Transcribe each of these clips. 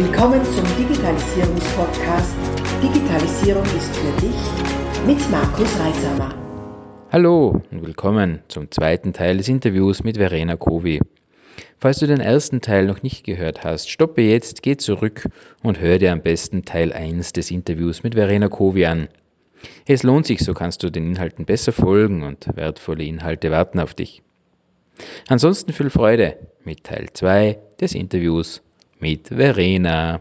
Willkommen zum Digitalisierungspodcast Digitalisierung ist für dich mit Markus Reisamer. Hallo und willkommen zum zweiten Teil des Interviews mit Verena Kovi. Falls du den ersten Teil noch nicht gehört hast, stoppe jetzt, geh zurück und hör dir am besten Teil 1 des Interviews mit Verena Kovi an. Es lohnt sich, so kannst du den Inhalten besser folgen und wertvolle Inhalte warten auf dich. Ansonsten viel Freude mit Teil 2 des Interviews mit Verena.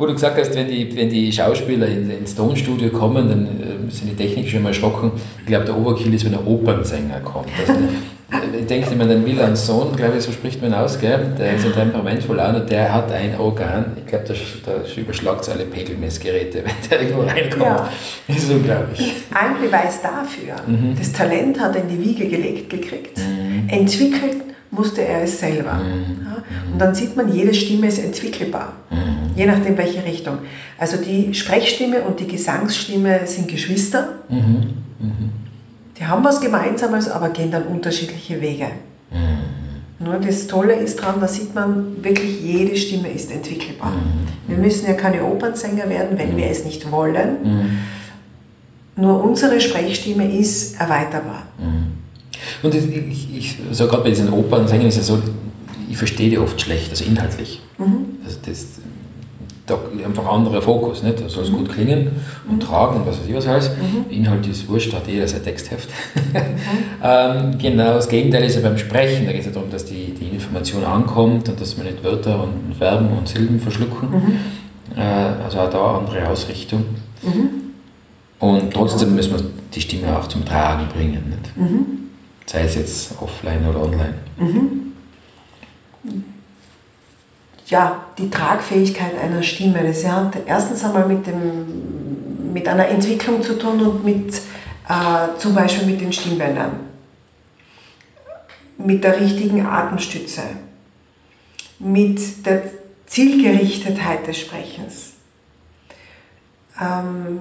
Wo du gesagt hast, wenn die, wenn die Schauspieler ins Tonstudio kommen, dann äh, sind die Techniker schon mal erschrocken. Ich glaube, der Overkill ist, wenn ein Opernsänger kommt. Also, ich denke immer, den Milan Sohn, glaube ich, so spricht man aus, gell? der ist ein temperamentvoll an und der hat ein Organ, ich glaube, da, da überschlagt es alle Pegelmessgeräte, wenn der irgendwo reinkommt. Ja. Das ist unglaublich. Ein Beweis dafür, mhm. das Talent hat er in die Wiege gelegt gekriegt. Mhm. Entwickelt musste er es selber. Mhm. Ja? Und dann sieht man, jede Stimme ist entwickelbar, mhm. je nachdem welche Richtung. Also die Sprechstimme und die Gesangsstimme sind Geschwister. Mhm. mhm. Die haben was Gemeinsames, aber gehen dann unterschiedliche Wege. Mhm. Nur das Tolle ist daran, da sieht man wirklich, jede Stimme ist entwickelbar. Mhm. Wir müssen ja keine Opernsänger werden, wenn wir es nicht wollen. Nur unsere Sprechstimme ist erweiterbar. Und ich, ich, ich so gerade bei diesen Opernsängern ist ja so, ich verstehe die oft schlecht, also inhaltlich. Mhm. Also das, da einfach anderer Fokus, nicht? Da soll es mhm. gut klingen und mhm. tragen und was weiß ich was alles. Mhm. Inhalt ist wurscht, hat jeder sein Textheft. Mhm. ähm, genau, das Gegenteil ist ja beim Sprechen, da geht es ja darum, dass die, die Information ankommt und dass wir nicht Wörter und Verben und Silben verschlucken. Mhm. Äh, also auch da andere Ausrichtung. Und trotzdem müssen wir die Stimme auch zum Tragen bringen. Nicht? Sei es jetzt offline oder online. Mhm. Ja, die Tragfähigkeit einer Stimme, das hat erstens einmal mit, dem, mit einer Entwicklung zu tun und mit äh, zum Beispiel mit den Stimmbändern, mit der richtigen Atemstütze, mit der Zielgerichtetheit des Sprechens. Ähm,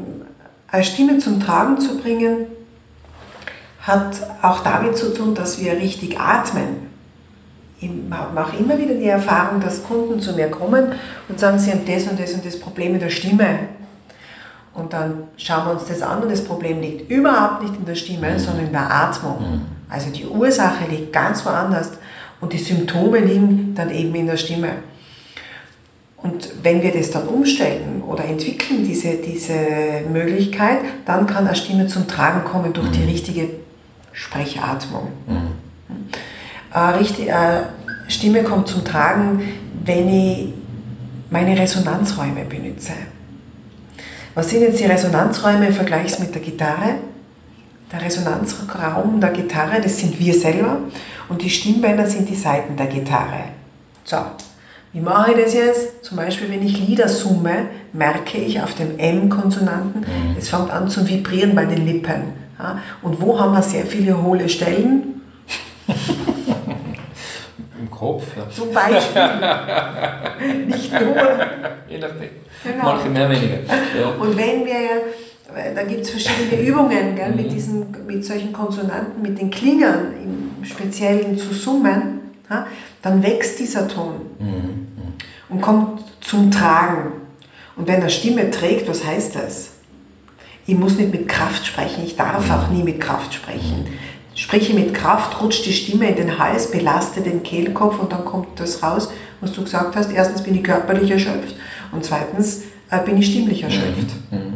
eine Stimme zum Tragen zu bringen, hat auch damit zu tun, dass wir richtig atmen. Ich mache immer wieder die Erfahrung, dass Kunden zu mir kommen und sagen, sie haben das und das und das Problem mit der Stimme. Und dann schauen wir uns das an und das Problem liegt überhaupt nicht in der Stimme, mhm. sondern in der Atmung. Mhm. Also die Ursache liegt ganz woanders und die Symptome liegen dann eben in der Stimme. Und wenn wir das dann umstellen oder entwickeln, diese, diese Möglichkeit, dann kann eine Stimme zum Tragen kommen durch die mhm. richtige Sprechatmung. Mhm. Äh, richtig, äh, Stimme kommt zum Tragen, wenn ich meine Resonanzräume benutze. Was sind jetzt die Resonanzräume im Vergleich mit der Gitarre? Der Resonanzraum der Gitarre, das sind wir selber und die Stimmbänder sind die Seiten der Gitarre. So, wie mache ich das jetzt? Zum Beispiel, wenn ich Lieder summe, merke ich auf dem M-Konsonanten, mhm. es fängt an zu vibrieren bei den Lippen. Ja, und wo haben wir sehr viele hohle Stellen? Im Kopf. Ja. Zum Beispiel. Nicht nur. Je nachdem. Genau. Manche mehr, weniger. Ja. Und wenn wir, da gibt es verschiedene Übungen gell, mhm. mit, diesen, mit solchen Konsonanten, mit den Klingern im Speziellen zu summen, ja, dann wächst dieser Ton mhm. und kommt zum Tragen. Und wenn er Stimme trägt, was heißt das? Ich muss nicht mit Kraft sprechen, ich darf auch nie mit Kraft sprechen. Spreche mit Kraft, rutscht die Stimme in den Hals, belaste den Kehlkopf und dann kommt das raus, was du gesagt hast. Erstens bin ich körperlich erschöpft und zweitens äh, bin ich stimmlich erschöpft. Mhm. mhm.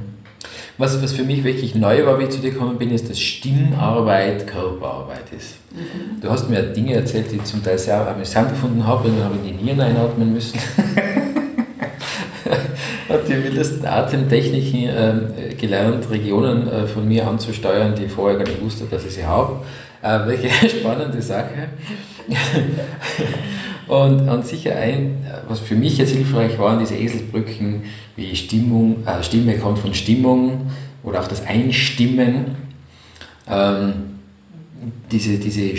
Was, was für mich wirklich neu war, wie ich zu dir gekommen bin, ist, dass Stimmarbeit Körperarbeit ist. Mhm. Du hast mir Dinge erzählt, die ich zum Teil sehr amüsant gefunden habe, und dann habe ich die Nieren einatmen müssen. habe die wildesten Atemtechniken äh, gelernt, Regionen äh, von mir anzusteuern, die ich vorher gar nicht wusste, dass ich sie habe. Äh, welche spannende Sache. und, und sicher ein, was für mich jetzt hilfreich waren, diese Eselsbrücken, wie Stimmung, äh, Stimme kommt von Stimmung oder auch das Einstimmen. Ähm, diese, diese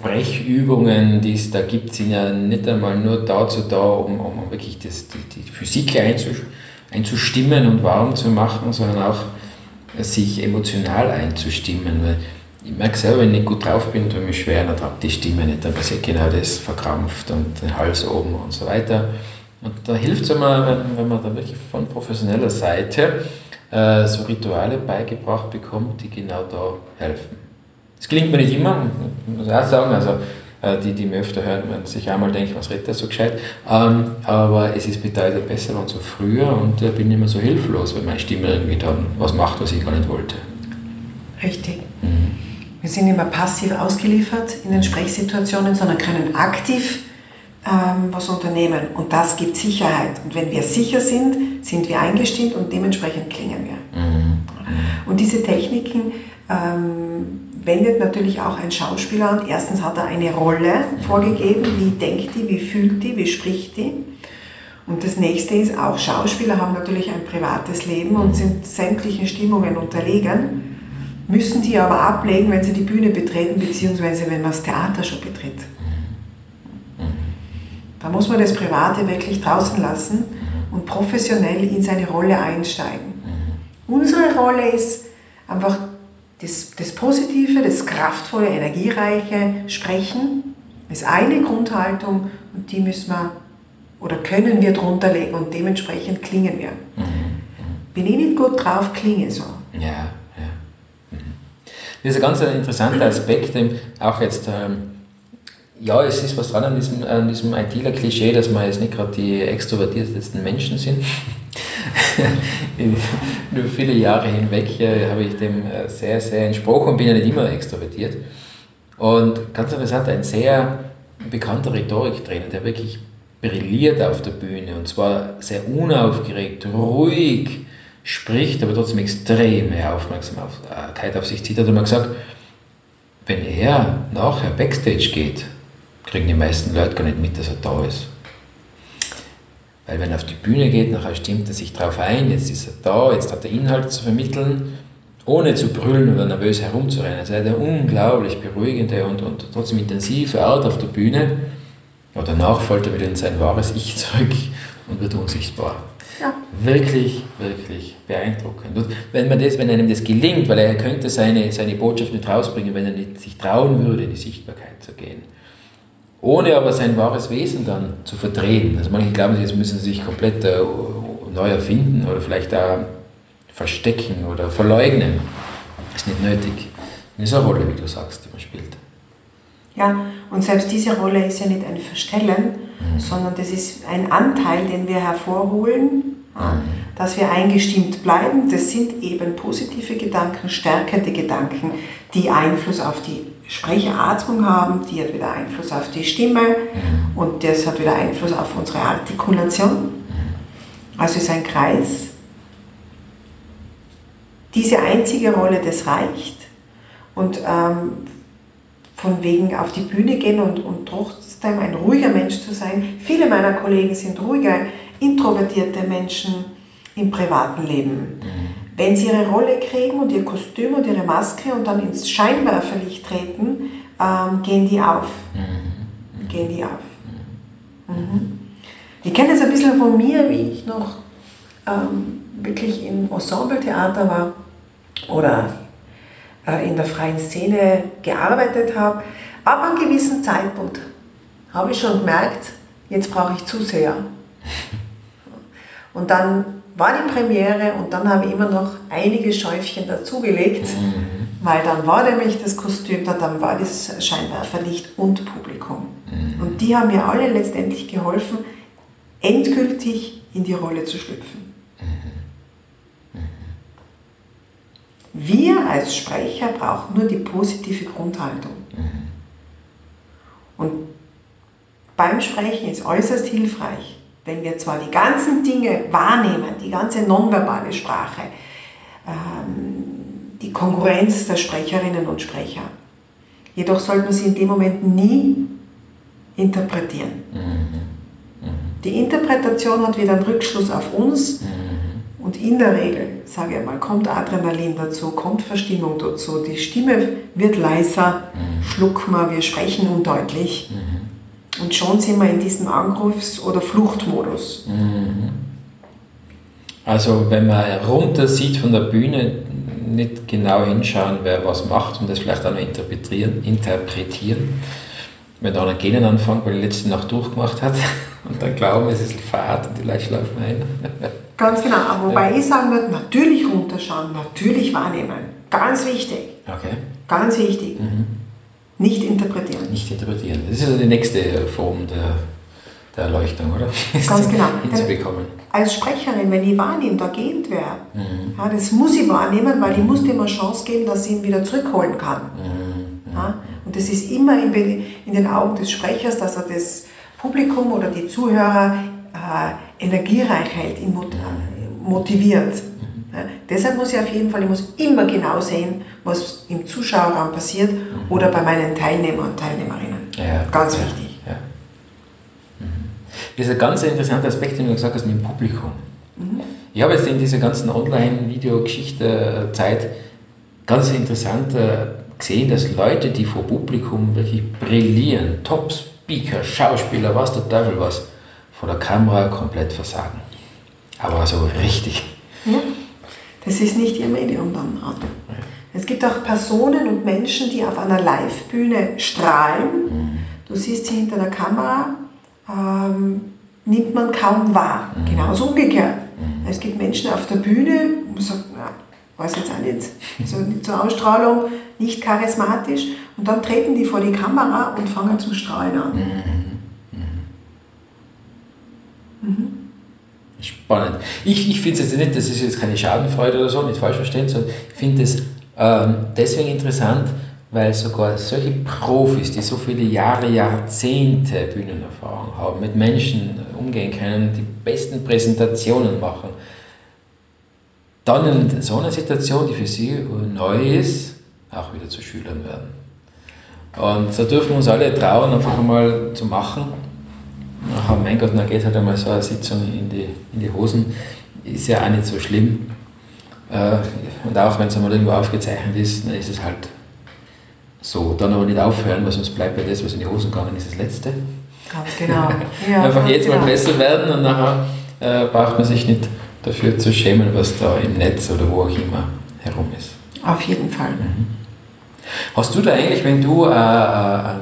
Sprechübungen, die es da gibt, sind ja nicht einmal nur dazu da, um, um wirklich das, die, die Physik einzustimmen und warm zu machen, sondern auch sich emotional einzustimmen. Weil ich merke selber, wenn ich gut drauf bin, tue ich mich schwer, dann habe die Stimme nicht, dann passiert genau das, verkrampft und den Hals oben und so weiter. Und da hilft es immer, wenn, wenn man da wirklich von professioneller Seite äh, so Rituale beigebracht bekommt, die genau da helfen. Das gelingt mir nicht immer, muss ich auch sagen. Also, äh, die, die mir öfter hören, werden sich einmal denken, was redet der so gescheit. Ähm, aber es ist bedeutend besser und so früher und ich bin immer so hilflos, wenn meine Stimme irgendwie dann was macht, was ich gar nicht wollte. Richtig. Mhm. Wir sind immer passiv ausgeliefert in den Sprechsituationen, sondern können aktiv ähm, was unternehmen. Und das gibt Sicherheit. Und wenn wir sicher sind, sind wir eingestimmt und dementsprechend klingen wir. Mhm. Und diese Techniken ähm, wendet natürlich auch ein Schauspieler an. Erstens hat er eine Rolle vorgegeben, wie denkt die, wie fühlt die, wie spricht die. Und das nächste ist, auch Schauspieler haben natürlich ein privates Leben und sind sämtlichen Stimmungen unterlegen, müssen die aber ablegen, wenn sie die Bühne betreten, beziehungsweise wenn man das Theater schon betritt. Da muss man das Private wirklich draußen lassen und professionell in seine Rolle einsteigen. Unsere Rolle ist einfach das, das Positive, das kraftvolle, energiereiche Sprechen ist eine Grundhaltung und die müssen wir oder können wir drunter legen und dementsprechend klingen wir. Mhm. Bin ich nicht gut drauf, klinge so. Ja, ja. Mhm. Das ist ein ganz interessanter Aspekt, auch jetzt, ähm, ja, es ist was dran an diesem, an diesem ITler-Klischee, dass wir jetzt nicht gerade die extrovertiertesten Menschen sind. Nur viele Jahre hinweg äh, habe ich dem äh, sehr, sehr entsprochen und bin ja nicht immer extrovertiert. Und ganz interessant, ein sehr bekannter Rhetoriktrainer, der wirklich brilliert auf der Bühne und zwar sehr unaufgeregt, ruhig spricht, aber trotzdem extreme Aufmerksamkeit auf sich zieht, hat er mal gesagt, wenn er nachher Backstage geht, kriegen die meisten Leute gar nicht mit, dass er da ist. Weil wenn er auf die Bühne geht, nachher stimmt er sich darauf ein, jetzt ist er da, jetzt hat er Inhalt zu vermitteln, ohne zu brüllen oder nervös herumzurennen. Also er hat eine unglaublich beruhigende und, und trotzdem intensive Art auf der Bühne. Ja, danach fällt er wieder in sein wahres Ich zurück und wird unsichtbar. Ja. Wirklich, wirklich beeindruckend. Und wenn, man das, wenn einem das gelingt, weil er könnte seine, seine Botschaft nicht rausbringen, wenn er nicht sich trauen würde, in die Sichtbarkeit zu gehen ohne aber sein wahres Wesen dann zu verdrehen. Also manche glauben, jetzt müssen sie sich komplett äh, neu erfinden oder vielleicht da verstecken oder verleugnen. Das ist nicht nötig. Das ist eine Rolle, wie du sagst, die man spielt. Ja, und selbst diese Rolle ist ja nicht ein Verstellen, mhm. sondern das ist ein Anteil, den wir hervorholen, mhm. dass wir eingestimmt bleiben. Das sind eben positive Gedanken, stärkende Gedanken, die Einfluss auf die Sprecheratmung haben, die hat wieder Einfluss auf die Stimme mhm. und das hat wieder Einfluss auf unsere Artikulation. Mhm. Also ist ein Kreis. Diese einzige Rolle, das reicht. Und ähm, von wegen auf die Bühne gehen und, und trotzdem ein ruhiger Mensch zu sein. Viele meiner Kollegen sind ruhige, introvertierte Menschen im privaten Leben. Wenn sie ihre Rolle kriegen und ihr Kostüm und ihre Maske und dann ins Scheinwerferlicht treten, ähm, gehen die auf. Mhm. Gehen die auf. Mhm. Ich kenne das ein bisschen von mir, wie ich noch ähm, wirklich im Ensembletheater war oder äh, in der freien Szene gearbeitet habe. Ab einem gewissen Zeitpunkt habe ich schon gemerkt, jetzt brauche ich Zuseher. Und dann war die Premiere und dann habe ich immer noch einige Schäufchen dazugelegt, mhm. weil dann war nämlich das Kostüm da, dann war das Scheinwerferlicht und Publikum. Mhm. Und die haben mir alle letztendlich geholfen, endgültig in die Rolle zu schlüpfen. Mhm. Wir als Sprecher brauchen nur die positive Grundhaltung. Mhm. Und beim Sprechen ist äußerst hilfreich, wenn wir zwar die ganzen Dinge wahrnehmen, die ganze nonverbale Sprache, ähm, die Konkurrenz der Sprecherinnen und Sprecher, jedoch sollte man sie in dem Moment nie interpretieren. Mhm. Mhm. Die Interpretation hat wieder einen Rückschluss auf uns mhm. und in der Regel, sage ich mal, kommt Adrenalin dazu, kommt Verstimmung dazu, die Stimme wird leiser, mhm. schlucken wir, wir sprechen undeutlich. Mhm. Und schon sind wir in diesem Angriffs- oder Fluchtmodus. Mhm. Also wenn man runter sieht von der Bühne, nicht genau hinschauen, wer was macht und das vielleicht auch noch interpretieren. interpretieren. Wenn da einer Genen anfängt, weil die letzte Nacht durchgemacht hat und dann glauben, es ist Fahrt und die Leute schlafen ein. Ganz genau. Aber wobei ja. ich sagen würde, natürlich runterschauen, natürlich wahrnehmen. Ganz wichtig. Okay. Ganz wichtig. Mhm. Nicht interpretieren. Nicht interpretieren. Das ist also die nächste Form der, der Erleuchtung, oder? Ganz genau. Hinzubekommen. Als Sprecherin, wenn ich wahrnehme, da geht wer, mhm. ja, das muss ich wahrnehmen, weil ich muss dir mal Chance geben, dass ich ihn wieder zurückholen kann. Mhm. Ja, und das ist immer in, in, den Augen des Sprechers, dass er das Publikum oder die Zuhörer äh, energiereich hält, ihn motiviert. Ja, deshalb muss ich auf jeden Fall, ich muss immer genau sehen, was im Zuschauerraum passiert mhm. oder bei meinen Teilnehmern und Teilnehmerinnen. Ja, ganz ja, wichtig. Ja. Mhm. Das ist ein ganz interessanter Aspekt, den du gesagt hast, mit dem Publikum. Mhm. Ich habe jetzt in dieser ganzen Online-Videogeschichte-Zeit ganz interessant äh, gesehen, dass Leute, die vor Publikum wirklich brillieren, Top-Speaker, Schauspieler, was der Teufel was, vor der Kamera komplett versagen. Aber so richtig. Ja. Das ist nicht ihr Medium dann. Es gibt auch Personen und Menschen, die auf einer Live-Bühne strahlen. Mhm. Du siehst sie hinter der Kamera, ähm, nimmt man kaum wahr. Mhm. Genauso umgekehrt. Mhm. Es gibt Menschen auf der Bühne, man sagt, na, weiß jetzt auch nicht, so zur Ausstrahlung, nicht charismatisch. Und dann treten die vor die Kamera und fangen zum Strahlen an. Mhm. Spannend. Ich, ich finde es jetzt nicht, das ist jetzt keine Schadenfreude oder so, nicht falsch verstehen, sondern ich finde es ähm, deswegen interessant, weil sogar solche Profis, die so viele Jahre, Jahrzehnte Bühnenerfahrung haben, mit Menschen umgehen können, die besten Präsentationen machen, dann in so einer Situation, die für sie neu ist, auch wieder zu Schülern werden. Und da dürfen wir uns alle trauen, einfach einmal zu machen ach mein Gott, dann geht halt einmal so eine Sitzung in die, in die Hosen, ist ja auch nicht so schlimm. Äh, und auch wenn es einmal irgendwo aufgezeichnet ist, dann ist es halt so. Dann aber nicht aufhören, weil sonst bleibt ja das, was in die Hosen gegangen ist, das Letzte. Ganz genau. Ja, Einfach jetzt genau. mal besser werden und nachher äh, braucht man sich nicht dafür zu schämen, was da im Netz oder wo auch immer herum ist. Auf jeden Fall. Mhm. Hast du da eigentlich, wenn du äh, äh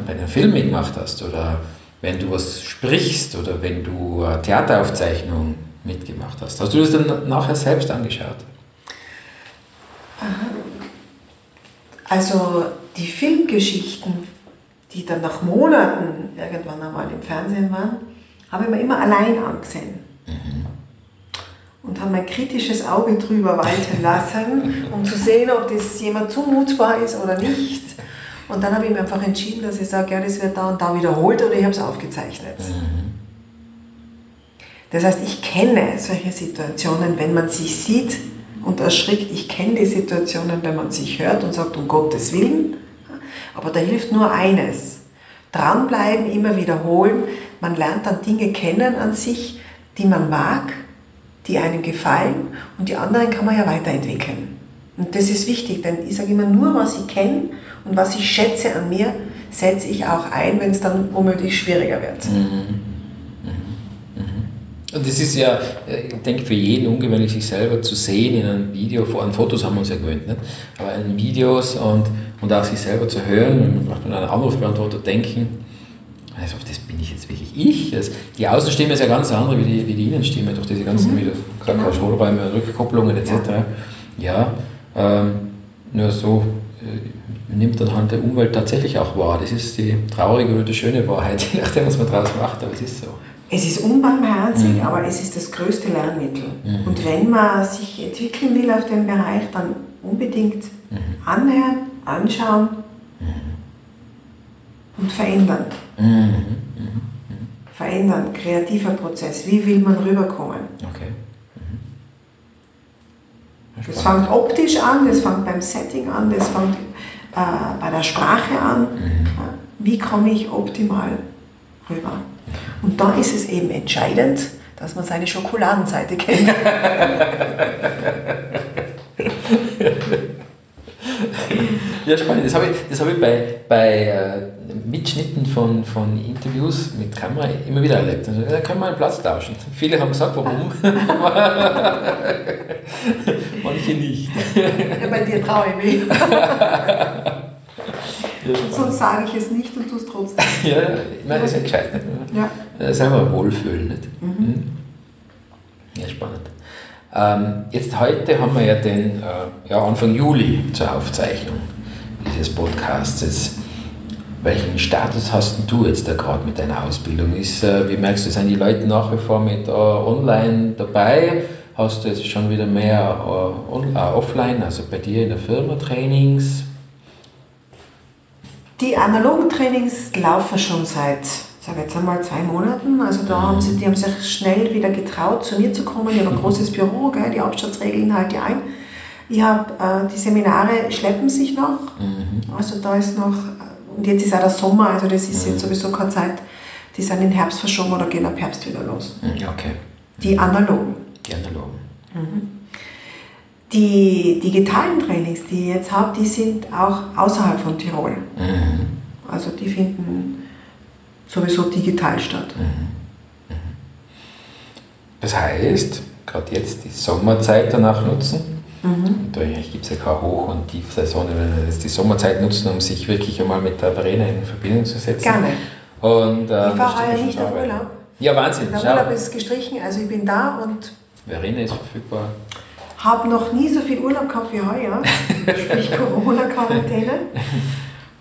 bei einem Film mitgemacht hast oder wenn du was sprichst oder wenn du Theateraufzeichnungen mitgemacht hast. Hast du das dann nachher selbst angeschaut? Also die Filmgeschichten, die dann nach Monaten irgendwann einmal im Fernsehen waren, habe ich mir immer allein angesehen. Mhm. Und habe mein kritisches Auge drüber walten lassen, um zu sehen, ob das jemand zumutbar ist oder nicht. Und dann habe ich mir einfach entschieden, dass ich sage, ja, das wird da und da wiederholt oder ich habe es aufgezeichnet. Mhm. Das heißt, ich kenne solche Situationen, wenn man sich sieht und erschrickt. Ich kenne die Situationen, wenn man sich hört und sagt, um Gottes Willen. Aber da hilft nur eines. Dranbleiben, immer wiederholen. Man lernt dann Dinge kennen an sich, die man mag, die einem gefallen und die anderen kann man ja weiterentwickeln. Und das ist wichtig, denn ich sage immer, nur was ich kenne und was ich schätze an mir, setze ich auch ein, wenn es dann womöglich schwieriger wird. Mhm. Mhm. Mhm. Und das ist ja, äh, ich denke, für jeden ungewöhnlich, sich selber zu sehen in einem Video, vor allem Fotos haben wir uns ja gewöhnt, nicht? aber in Videos und, und auch sich selber zu hören vielleicht mit einem Anrufbeantworter denken, also das bin ich jetzt wirklich ich. Das, die Außenstimme ist ja ganz andere wie die, wie die Innenstimme, durch diese ganzen, mhm. hast, Schlotterräume, Rückkopplungen etc. Ja, ähm, nur so äh, nimmt dann halt der Umwelt tatsächlich auch wahr. Das ist die traurige oder die schöne Wahrheit, je nachdem, was man daraus macht, aber es ist so. Es ist unbarmherzig, mhm. aber es ist das größte Lernmittel. Mhm. Und wenn man sich entwickeln will auf dem Bereich, dann unbedingt mhm. anhören, anschauen mhm. und verändern. Mhm. Mhm. Verändern, kreativer Prozess. Wie will man rüberkommen? Okay. Das fängt optisch an, das fängt beim Setting an, das fängt äh, bei der Sprache an. Mhm. Wie komme ich optimal rüber? Und da ist es eben entscheidend, dass man seine Schokoladenseite kennt. ja, spannend. Das habe ich, das hab ich bei, bei äh, Mitschnitten von, von Interviews mit Kamera immer wieder erlebt. Also, da können wir einen Platz tauschen. Viele haben gesagt, warum. Manche nicht. Ja, bei dir traue ich mich. Sonst sage ich es nicht und tue es trotzdem. Ja, ich meine, das ist entscheidend. Ja. selber wohlfühlen. Nicht? Mhm. mhm. Ja, spannend. Ähm, jetzt heute haben wir ja den äh, ja, Anfang Juli zur Aufzeichnung dieses Podcasts. Jetzt, welchen Status hast du jetzt da gerade mit deiner Ausbildung? Ist, äh, wie merkst du, sind die Leute nach wie vor mit äh, online dabei? Hast du jetzt schon wieder mehr äh, on, äh, offline, also bei dir in der Firma Trainings? Die analogen Trainings laufen schon seit sage jetzt einmal zwei Monaten. Also da haben sie, die haben sich schnell wieder getraut, zu mir zu kommen. Ich habe ein großes Büro, gell, die Abstandsregeln halte ich ein. Ich habe, äh, die Seminare schleppen sich noch. Mhm. Also da ist noch, und jetzt ist auch der Sommer, also das ist mhm. jetzt sowieso keine Zeit. Die sind in Herbst verschoben oder gehen ab Herbst wieder los. Mhm, okay. Die analogen. Die analogen. Mhm. Die digitalen Trainings, die ich jetzt habe, die sind auch außerhalb von Tirol. Mhm. Also die finden sowieso digital statt. Mhm. Das heißt, gerade jetzt die Sommerzeit danach nutzen. Mhm. Da gibt es ja keine Hoch- und Tiefsaison, wir jetzt die Sommerzeit nutzen, um sich wirklich einmal mit der Verena in Verbindung zu setzen. Gerne. Und, äh, ich war ja nicht auf Urlaub. Ja, Wahnsinn. Der Urlaub ist gestrichen, also ich bin da und. Verena ist verfügbar. Habe noch nie so viel Urlaub gehabt wie heuer, sprich Corona-Quarantäne.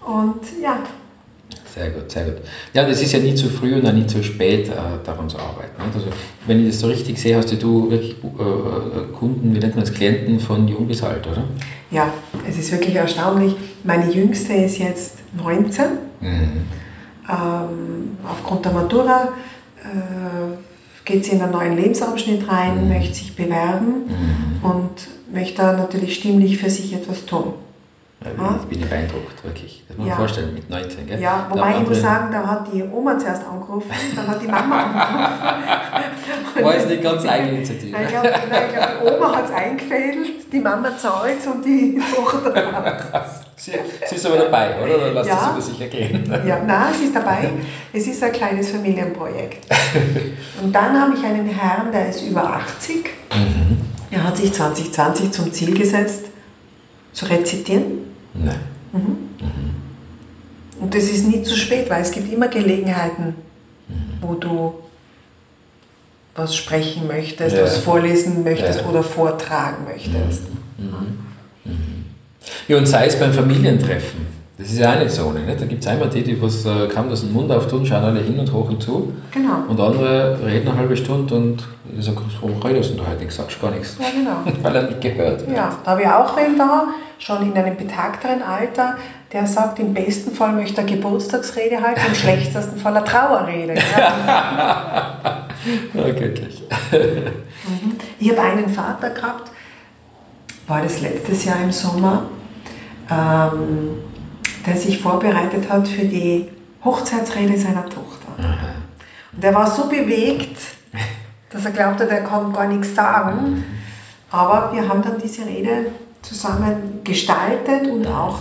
Und ja, sehr gut, sehr gut. Ja, das ist ja nie zu früh und auch nie zu spät, äh, daran zu arbeiten. Also, wenn ich das so richtig sehe, hast du wirklich äh, Kunden, wie nennt man das, Klienten von jung bis alt, oder? Ja, es ist wirklich erstaunlich. Meine jüngste ist jetzt 19. Mhm. Ähm, aufgrund der Matura äh, geht sie in einen neuen Lebensabschnitt rein, mhm. möchte sich bewerben mhm. und möchte natürlich stimmlich für sich etwas tun. Ja, ich bin ich beeindruckt, wirklich. Das muss man ja. vorstellen, mit 19, gell? Ja, wobei ich muss sagen, da hat die Oma zuerst angerufen, dann hat die Mama angerufen. War es nicht ganz Eigeninitiative? Nein, ich glaube, glaub, die Oma hat es eingefädelt, die Mama zahlt und die Tochter sie, sie ist aber dabei, oder? Oder lasst ja. das über sich ergehen? Ja, nein, sie ist dabei. Es ist ein kleines Familienprojekt. Und dann habe ich einen Herrn, der ist über 80. Mhm. Er hat sich 2020 zum Ziel gesetzt, zu rezitieren. Nein. Mhm. Mhm. Und das ist nie zu spät, weil es gibt immer Gelegenheiten, mhm. wo du was sprechen möchtest, ja. was vorlesen möchtest ja. oder vortragen möchtest. Mhm. Mhm. Mhm. Ja, und sei es beim Familientreffen. Das ist ja auch nicht so. Nicht? Da gibt es einmal die, die was äh, kaum das den Mund auftun, schauen alle hin und hoch und zu. Genau. Und andere reden eine halbe Stunde und ich sage, warum redest du heute? Ich sagst gar nichts. Ja, genau. Weil er nicht gehört wird. Ja, da habe ich auch wen da, schon in einem betagteren Alter, der sagt, im besten Fall möchte er Geburtstagsrede halten, im schlechtesten Fall eine Trauerrede. Ja, göttlich. Mhm. Ich habe einen Vater gehabt, war das letztes Jahr im Sommer. Ähm, der sich vorbereitet hat für die Hochzeitsrede seiner Tochter. Aha. Und er war so bewegt, dass er glaubte, der kann gar nichts sagen. Aber wir haben dann diese Rede zusammen gestaltet und auch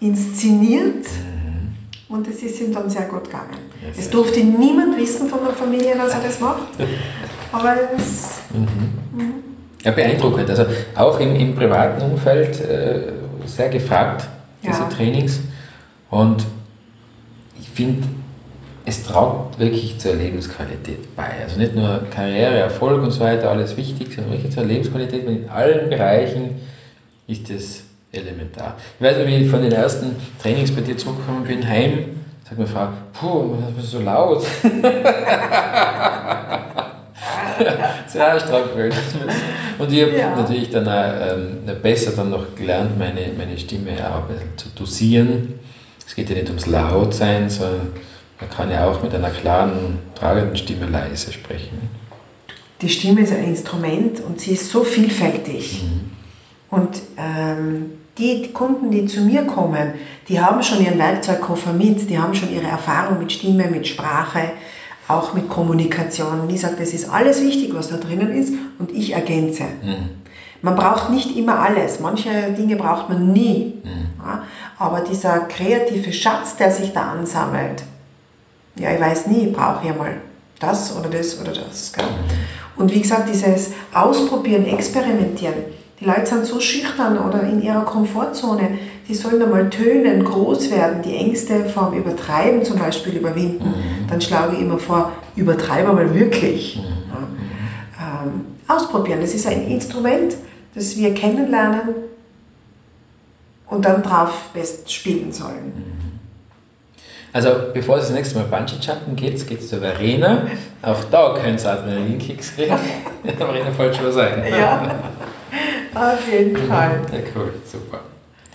inszeniert. Mhm. Und es ist ihm dann sehr gut gegangen. Es durfte niemand wissen von der Familie, dass er das macht. Aber es. Mhm. Mhm. Ja, beeindruckend. Also auch im, im privaten Umfeld äh, sehr gefragt diese ja. Trainings. Und ich finde, es tragt wirklich zur Lebensqualität bei. Also nicht nur Karriere, Erfolg und so weiter, alles wichtig, sondern wirklich zur Lebensqualität. Und in allen Bereichen ist das elementar. Ich weiß, wie ich von den ersten Trainings bei dir zurückgekommen bin, heim, sagt meine Frau, puh, das ist so laut. Sehr anstrengend. Und ich habe ja. natürlich dann auch, ähm, besser dann noch gelernt, meine, meine Stimme auch ein bisschen zu dosieren. Es geht ja nicht ums Lautsein, sondern man kann ja auch mit einer klaren, tragenden Stimme leise sprechen. Die Stimme ist ein Instrument und sie ist so vielfältig. Mhm. Und ähm, die Kunden, die zu mir kommen, die haben schon ihren Werkzeugkoffer mit, die haben schon ihre Erfahrung mit Stimme, mit Sprache, auch mit Kommunikation. Und ich sage, das ist alles wichtig, was da drinnen ist und ich ergänze. Mhm. Man braucht nicht immer alles, manche Dinge braucht man nie. Mhm. Ja, aber dieser kreative Schatz, der sich da ansammelt, ja, ich weiß nie, brauche ich mal das oder das oder das. Gell? Mhm. Und wie gesagt, dieses Ausprobieren, Experimentieren. Die Leute sind so schüchtern oder in ihrer Komfortzone, die sollen einmal tönen, groß werden, die Ängste vom Übertreiben zum Beispiel überwinden. Mhm. Dann schlage ich immer vor, übertreibe mal wirklich. Mhm. Ja. Ähm, ausprobieren, das ist ein Instrument, das wir kennenlernen und dann drauf best spielen sollen. Also bevor es das nächste Mal Bungee-Jumpen geht, geht es zur Verena. Auch da können Sie Adrenalinkicks kriegen. Verena falsch was sein. Ja, auf jeden Fall. Ja, cool, super.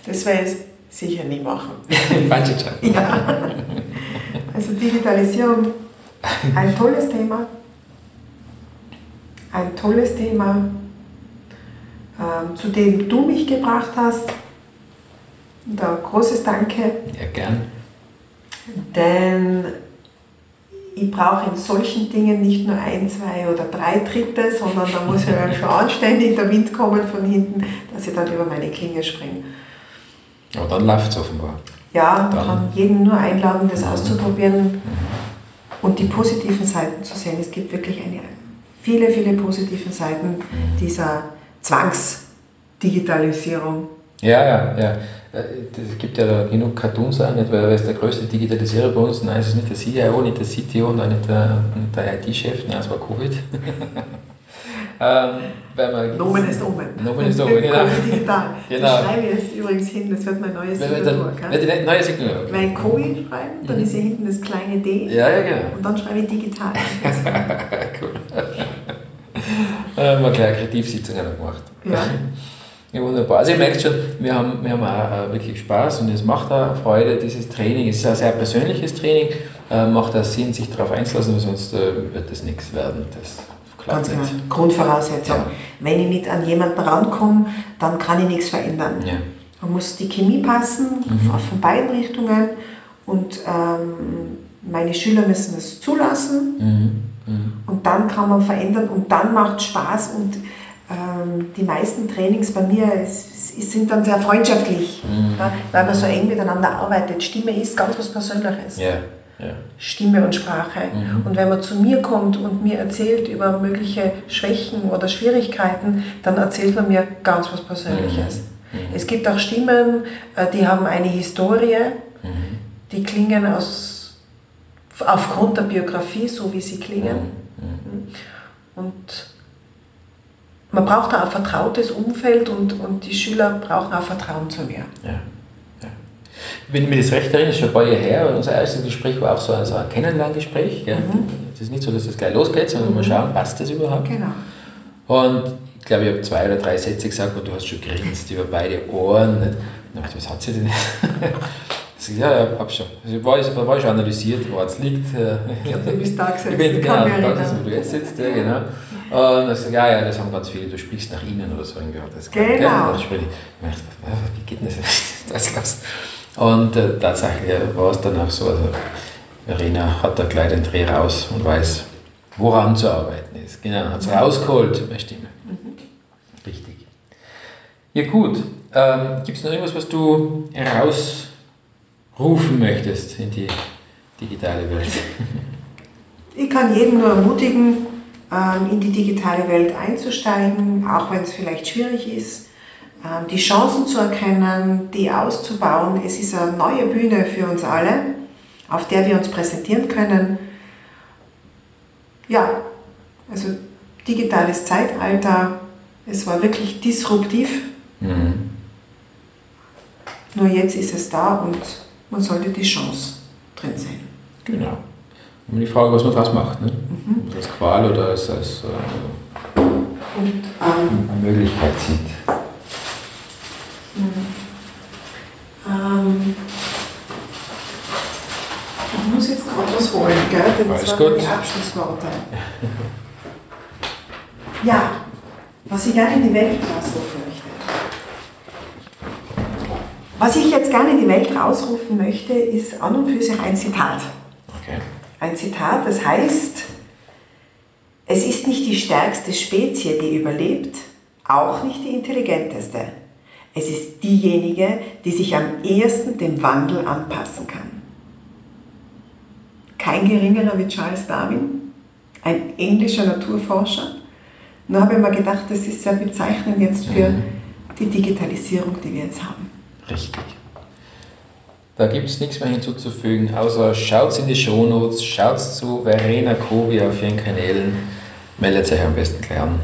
Das werde ich sicher nie machen. Bungee-Jumpen. Ja. Also Digitalisierung, ein tolles Thema. Ein tolles Thema, ähm, zu dem du mich gebracht hast. Und ein großes Danke, Ja, gern. denn ich brauche in solchen Dingen nicht nur ein, zwei oder drei Tritte, sondern da muss ja schon anständig der Wind kommen von hinten, dass ich dann über meine Klinge springe. Aber dann läuft es offenbar. Ja, Dann- kann jeden nur einladen, das Mhm. auszuprobieren und die positiven Seiten zu sehen. Es gibt wirklich eine, viele, viele positive Seiten dieser Zwangsdigitalisierung. Ja, ja, ja. Äh, Es gibt ja genug Cartoons auch nicht, weil wer ist der größte Digitalisierer bei uns? Nein, es ist nicht der CIO, nicht der CTO, nein, nicht der, der IT-Chef, nein, es war Covid. ähm, weil man, Nomen ist Omen. Nomen ist Omen, genau. Covid digital. Genau. Das schreibe ich jetzt übrigens hin, das wird mein neues Signatur. gell? wenn neue Signatur. Wenn Covid schreibe, dann ist hier hinten das kleine D Ja, ja, genau. und dann schreibe ich digital. cool. haben wir gleich eine Kreativsitzung auch noch gemacht. Ja. Ja, wunderbar. Also ihr merkt schon, wir haben, wir haben auch äh, wirklich Spaß und es macht auch Freude, dieses Training. Es ist ein sehr persönliches Training, äh, macht auch Sinn, sich darauf einzulassen, sonst äh, wird das nichts werden. Das Ganz genau. Grundvoraussetzung. Ja. Wenn ich nicht an jemanden rankomme, dann kann ich nichts verändern. Ja. Man muss die Chemie passen, Mhm. von beiden Richtungen. Und ähm, meine Schüler müssen es zulassen Mhm. Mhm. und dann kann man verändern und dann macht Spaß. Und die meisten Trainings bei mir sind dann sehr freundschaftlich, Mhm. weil man so eng miteinander arbeitet. Stimme ist ganz was Persönliches. Ja, ja. Stimme und Sprache. Mhm. Und wenn man zu mir kommt und mir erzählt über mögliche Schwächen oder Schwierigkeiten, dann erzählt man mir ganz was Persönliches. Mhm. Es gibt auch Stimmen, äh, die haben eine Historie, Mhm. die klingen aus, aufgrund der Biografie, so wie sie klingen. Mhm. Und man braucht da ein vertrautes Umfeld und, und die Schüler brauchen auch Vertrauen zu mir. Ja. Ja. Wenn ich mich das recht erinnere, ist schon ein paar Jahre her, unser erstes Gespräch war auch so ein, so ein Kennenlerngespräch. Mhm. Es ist nicht so, dass das gleich losgeht, sondern mal schauen, passt das überhaupt? Genau. Und ich glaube, ich habe zwei oder drei Sätze gesagt und du hast schon grinst über beide Ohren. Und ich dachte, was hat sie denn? Ich ja, ja, hab schon. Also war, ich, war schon analysiert, wo es liegt. äh, Ich glaube, du bist da gesessen. Ich bin ich genau gesessen, wo du jetzt sitzt, ja, genau. Und ich sag, ja, ja, das haben ganz viele, du sprichst nach ihnen oder so hat Das Genau. Und dann spreche ich, ich wie geht denn das? das? Und äh, tatsächlich war es dann auch so, also Verena hat da gleich den Dreh raus und weiß, woran zu arbeiten ist. Genau, hat es rausgeholt, meine Stimme. Richtig. Ja gut, ähm, gibt es noch irgendwas, was du herausrufen möchtest in die digitale Welt? Ich kann jeden nur ermutigen, ähm, in die digitale Welt einzusteigen, auch wenn es vielleicht schwierig ist, ähm, die Chancen zu erkennen, die auszubauen. Es ist eine neue Bühne für uns alle, auf der wir uns präsentieren können. Ja, also digitales Zeitalter, es war wirklich disruptiv, Mhm. nur jetzt ist es da und man sollte die Chance drin sehen. Genau. Und die Frage, was man daraus macht. Ne? Mhm. Als Qual oder als, als äh, Und ähm, eine Möglichkeit sieht. Ähm, ich muss jetzt gerade was holen, gell? Denn Alles das waren gut. die Abschlussworte. Ja, was ich gerne in die Welt rausrufen möchte. Was ich jetzt gerne in die Welt rausrufen möchte, ist an und für sich ein Zitat. Okay. Ein Zitat, das heißt, es ist nicht die stärkste Spezie, die überlebt, auch nicht die intelligenteste. Es ist diejenige, die sich am ehesten dem Wandel anpassen kann. Kein geringerer wie Charles Darwin, ein englischer Naturforscher. Nur habe ich mir gedacht, das ist sehr bezeichnend jetzt für Mhm. die Digitalisierung, die wir jetzt haben. Richtig. Da gibt es nichts mehr hinzuzufügen, außer schaut in die Shownotes, schaut zu Verena Kobi auf ihren Kanälen, meldet euch am besten gleich an.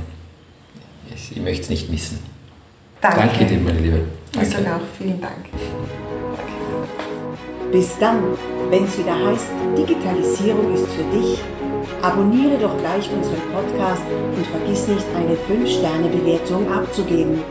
Ich, ich möchte es nicht missen. Danke. Danke dir, meine Liebe. Ich sage auch vielen Dank. Bis dann, wenn es wieder heißt, Digitalisierung ist für dich. Abonniere doch gleich unseren Podcast und vergiss nicht, eine 5-Sterne-Bewertung abzugeben.